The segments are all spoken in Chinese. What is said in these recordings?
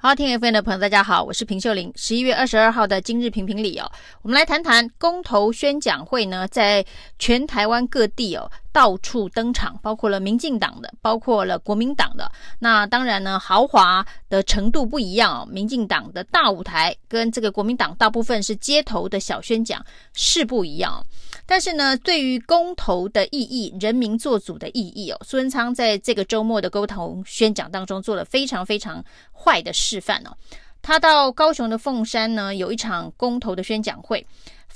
好，听 FM 的朋友，大家好，我是平秀玲。十一月二十二号的今日评评理哦，我们来谈谈公投宣讲会呢，在全台湾各地哦。到处登场，包括了民进党的，包括了国民党的。那当然呢，豪华的程度不一样哦。民进党的大舞台跟这个国民党大部分是街头的小宣讲是不一样。但是呢，对于公投的意义、人民做主的意义哦，苏贞昌在这个周末的公投宣讲当中做了非常非常坏的示范哦。他到高雄的凤山呢，有一场公投的宣讲会。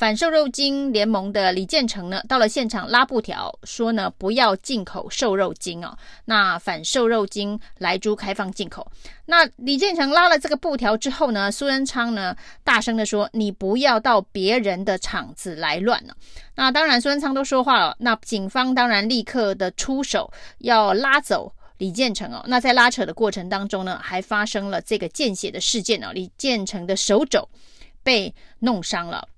反瘦肉精联盟的李建成呢，到了现场拉布条，说呢不要进口瘦肉精哦。那反瘦肉精来猪开放进口。那李建成拉了这个布条之后呢，苏贞昌呢大声的说：“你不要到别人的场子来乱了。”那当然，苏贞昌都说话了。那警方当然立刻的出手要拉走李建成哦。那在拉扯的过程当中呢，还发生了这个见血的事件哦。李建成的手肘被弄伤了。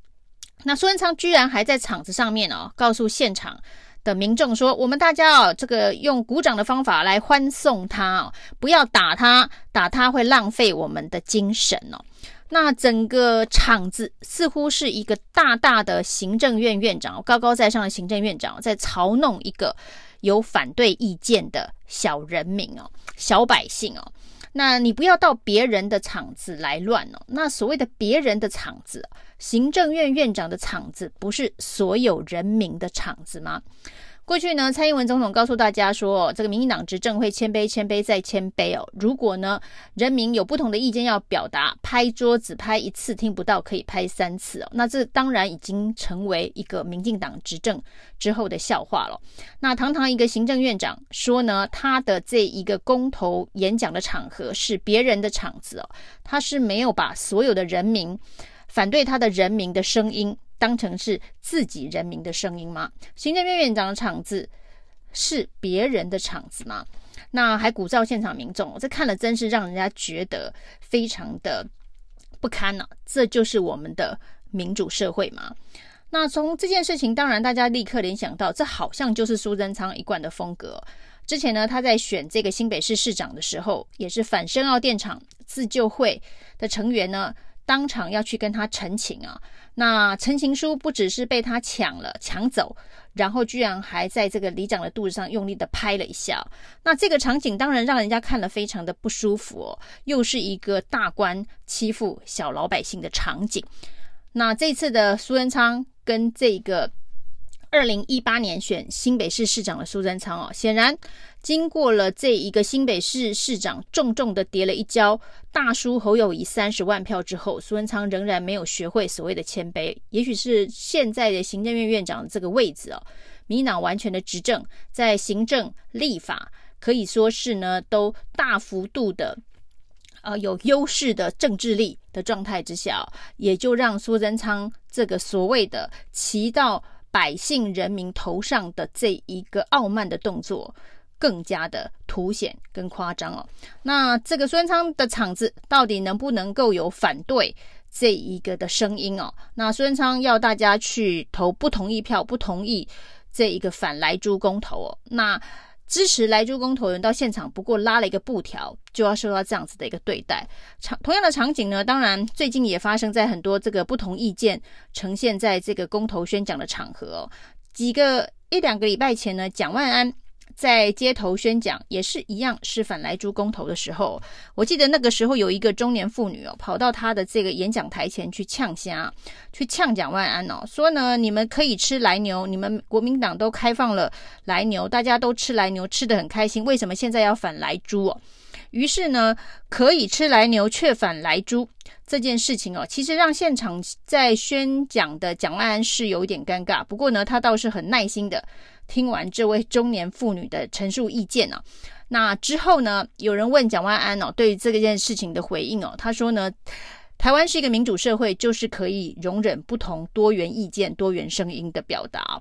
那苏贞昌居然还在场子上面哦，告诉现场的民众说：“我们大家哦，这个用鼓掌的方法来欢送他哦，不要打他，打他会浪费我们的精神哦。”那整个场子似乎是一个大大的行政院院长，高高在上的行政院长在嘲弄一个有反对意见的小人民哦，小百姓哦。那你不要到别人的场子来乱哦。那所谓的别人的场子，行政院院长的场子，不是所有人民的场子吗？过去呢，蔡英文总统告诉大家说，这个民进党执政会谦卑、谦卑再谦卑哦。如果呢，人民有不同的意见要表达，拍桌子拍一次听不到，可以拍三次哦。那这当然已经成为一个民进党执政之后的笑话了。那堂堂一个行政院长说呢，他的这一个公投演讲的场合是别人的场子哦，他是没有把所有的人民反对他的人民的声音。当成是自己人民的声音吗？行政院院长的场子是别人的场子吗？那还鼓噪现场民众，这看了真是让人家觉得非常的不堪呢、啊。这就是我们的民主社会吗？那从这件事情，当然大家立刻联想到，这好像就是苏贞昌一贯的风格。之前呢，他在选这个新北市市长的时候，也是反深澳电厂自救会的成员呢。当场要去跟他陈情啊，那陈情书不只是被他抢了抢走，然后居然还在这个里长的肚子上用力的拍了一下，那这个场景当然让人家看了非常的不舒服哦，又是一个大官欺负小老百姓的场景。那这次的苏贞昌跟这个。二零一八年选新北市市长的苏贞昌哦，显然经过了这一个新北市市长重重的跌了一跤，大输侯友宜三十万票之后，苏贞昌仍然没有学会所谓的谦卑。也许是现在的行政院院长这个位置哦，民党完全的执政，在行政立法可以说是呢都大幅度的呃有优势的政治力的状态之下，也就让苏贞昌这个所谓的骑到。百姓人民头上的这一个傲慢的动作，更加的凸显跟夸张哦。那这个孙昌的场子到底能不能够有反对这一个的声音哦？那孙昌要大家去投不同意票，不同意这一个反来猪公投哦。那支持莱猪公投人到现场，不过拉了一个布条，就要受到这样子的一个对待。场同样的场景呢，当然最近也发生在很多这个不同意见呈现在这个公投宣讲的场合哦。几个一两个礼拜前呢，蒋万安。在街头宣讲也是一样，是反莱猪公投的时候，我记得那个时候有一个中年妇女哦，跑到他的这个演讲台前去呛虾，去呛蒋万安哦，说呢，你们可以吃来牛，你们国民党都开放了来牛，大家都吃来牛，吃得很开心，为什么现在要反莱猪哦？于是呢，可以吃来牛却反来猪这件事情哦，其实让现场在宣讲的蒋万安是有一点尴尬，不过呢，他倒是很耐心的。听完这位中年妇女的陈述意见呢、啊，那之后呢，有人问蒋万安哦，对于这件事情的回应哦，他说呢，台湾是一个民主社会，就是可以容忍不同多元意见、多元声音的表达。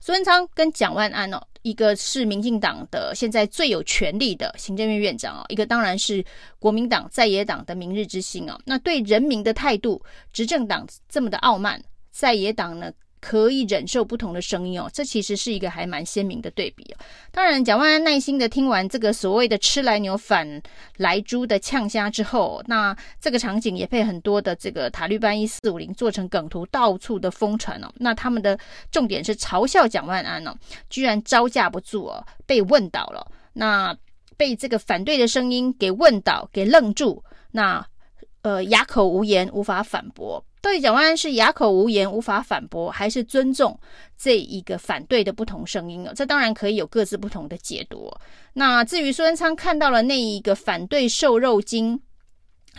苏贞昌跟蒋万安哦，一个是民进党的现在最有权力的行政院院长哦，一个当然是国民党在野党的明日之星哦。那对人民的态度，执政党这么的傲慢，在野党呢？可以忍受不同的声音哦，这其实是一个还蛮鲜明的对比哦。当然，蒋万安耐心的听完这个所谓的“吃来牛反来猪”的呛虾之后，那这个场景也被很多的这个塔利班一四五零做成梗图，到处的疯传哦。那他们的重点是嘲笑蒋万安哦，居然招架不住哦，被问倒了。那被这个反对的声音给问倒，给愣住，那呃哑口无言，无法反驳。到底蒋万安是哑口无言无法反驳，还是尊重这一个反对的不同声音呢？这当然可以有各自不同的解读。那至于苏贞昌看到了那一个反对瘦肉精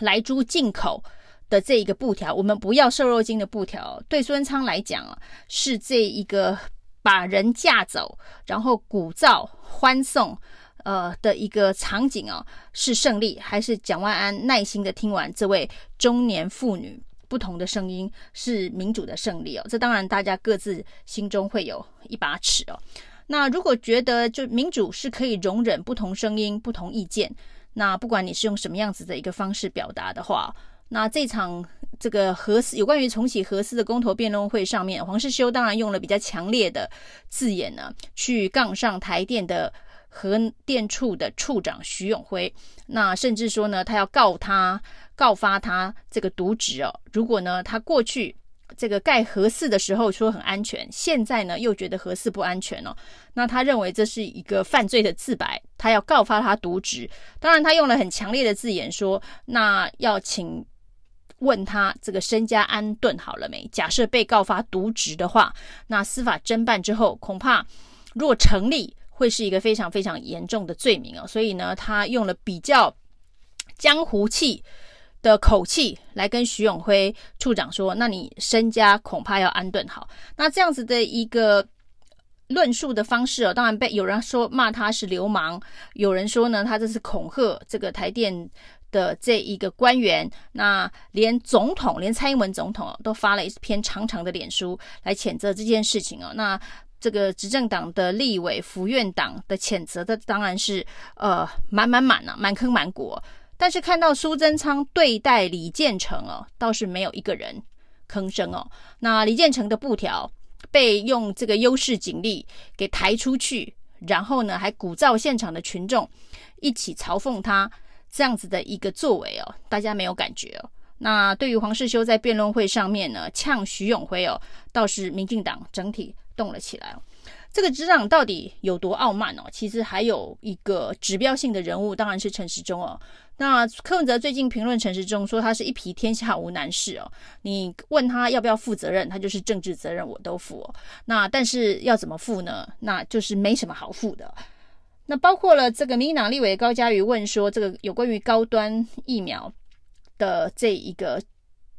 莱猪进口的这一个布条，我们不要瘦肉精的布条，对苏贞昌来讲啊，是这一个把人架走，然后鼓噪欢送呃的一个场景啊，是胜利，还是蒋万安耐心的听完这位中年妇女不同的声音是民主的胜利哦，这当然大家各自心中会有一把尺哦。那如果觉得就民主是可以容忍不同声音、不同意见，那不管你是用什么样子的一个方式表达的话，那这场这个核四有关于重启核四的公投辩论会上面，黄世修当然用了比较强烈的字眼呢，去杠上台电的核电处的处长徐永辉，那甚至说呢，他要告他。告发他这个渎职哦，如果呢，他过去这个盖核四的时候说很安全，现在呢又觉得核四不安全哦，那他认为这是一个犯罪的自白，他要告发他渎职。当然，他用了很强烈的字眼说，那要请问他这个身家安顿好了没？假设被告发渎职的话，那司法侦办之后，恐怕若成立，会是一个非常非常严重的罪名哦。所以呢，他用了比较江湖气的口气来跟徐永辉处长说：“那你身家恐怕要安顿好。”那这样子的一个论述的方式哦，当然被有人说骂他是流氓，有人说呢，他这是恐吓这个台电的这一个官员。那连总统，连蔡英文总统都发了一篇长长的脸书来谴责这件事情哦。那这个执政党的立委、府院党的谴责的当然是呃满满满啊，满坑满谷。但是看到苏贞昌对待李建成哦，倒是没有一个人吭声哦。那李建成的布条被用这个优势警力给抬出去，然后呢还鼓噪现场的群众一起嘲讽他这样子的一个作为哦，大家没有感觉哦。那对于黄世修在辩论会上面呢呛徐永辉哦，倒是民进党整体动了起来哦。这个执掌到底有多傲慢哦？其实还有一个指标性的人物，当然是陈时中哦。那柯文哲最近评论陈时中说他是一匹天下无难事哦，你问他要不要负责任，他就是政治责任我都负哦。那但是要怎么负呢？那就是没什么好负的。那包括了这个民进党立委高嘉瑜问说，这个有关于高端疫苗的这一个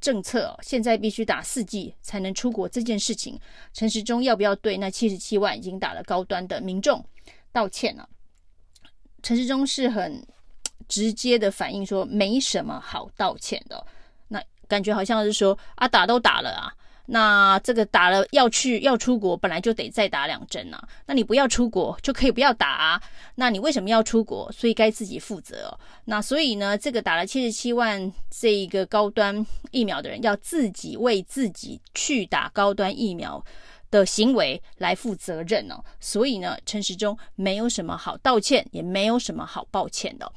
政策，现在必须打四 G 才能出国这件事情，陈时中要不要对那七十七万已经打了高端的民众道歉呢？陈时中是很。直接的反应说没什么好道歉的，那感觉好像是说啊，打都打了啊，那这个打了要去要出国，本来就得再打两针呐，那你不要出国就可以不要打啊，那你为什么要出国？所以该自己负责哦。那所以呢，这个打了七十七万这一个高端疫苗的人，要自己为自己去打高端疫苗的行为来负责任哦。所以呢，陈时中没有什么好道歉，也没有什么好抱歉的。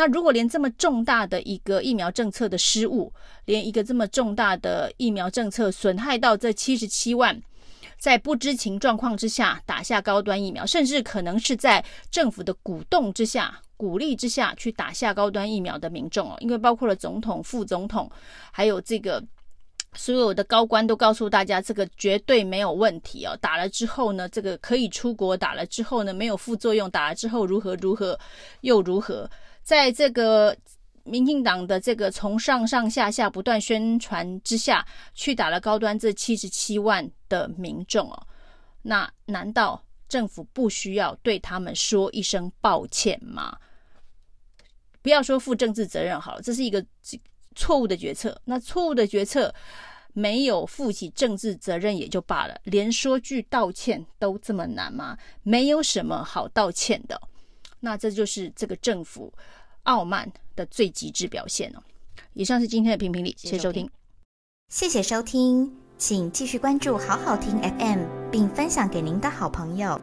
那如果连这么重大的一个疫苗政策的失误，连一个这么重大的疫苗政策损害到这七十七万，在不知情状况之下打下高端疫苗，甚至可能是在政府的鼓动之下、鼓励之下去打下高端疫苗的民众哦，因为包括了总统、副总统，还有这个所有的高官都告诉大家，这个绝对没有问题哦。打了之后呢，这个可以出国；打了之后呢，没有副作用；打了之后如何如何又如何。在这个民进党的这个从上上下下不断宣传之下，去打了高端这七十七万的民众哦，那难道政府不需要对他们说一声抱歉吗？不要说负政治责任好了，这是一个错误的决策。那错误的决策没有负起政治责任也就罢了，连说句道歉都这么难吗？没有什么好道歉的。那这就是这个政府傲慢的最极致表现哦。以上是今天的评评理，谢谢收听，谢谢收听。请继续关注好好听 FM，并分享给您的好朋友。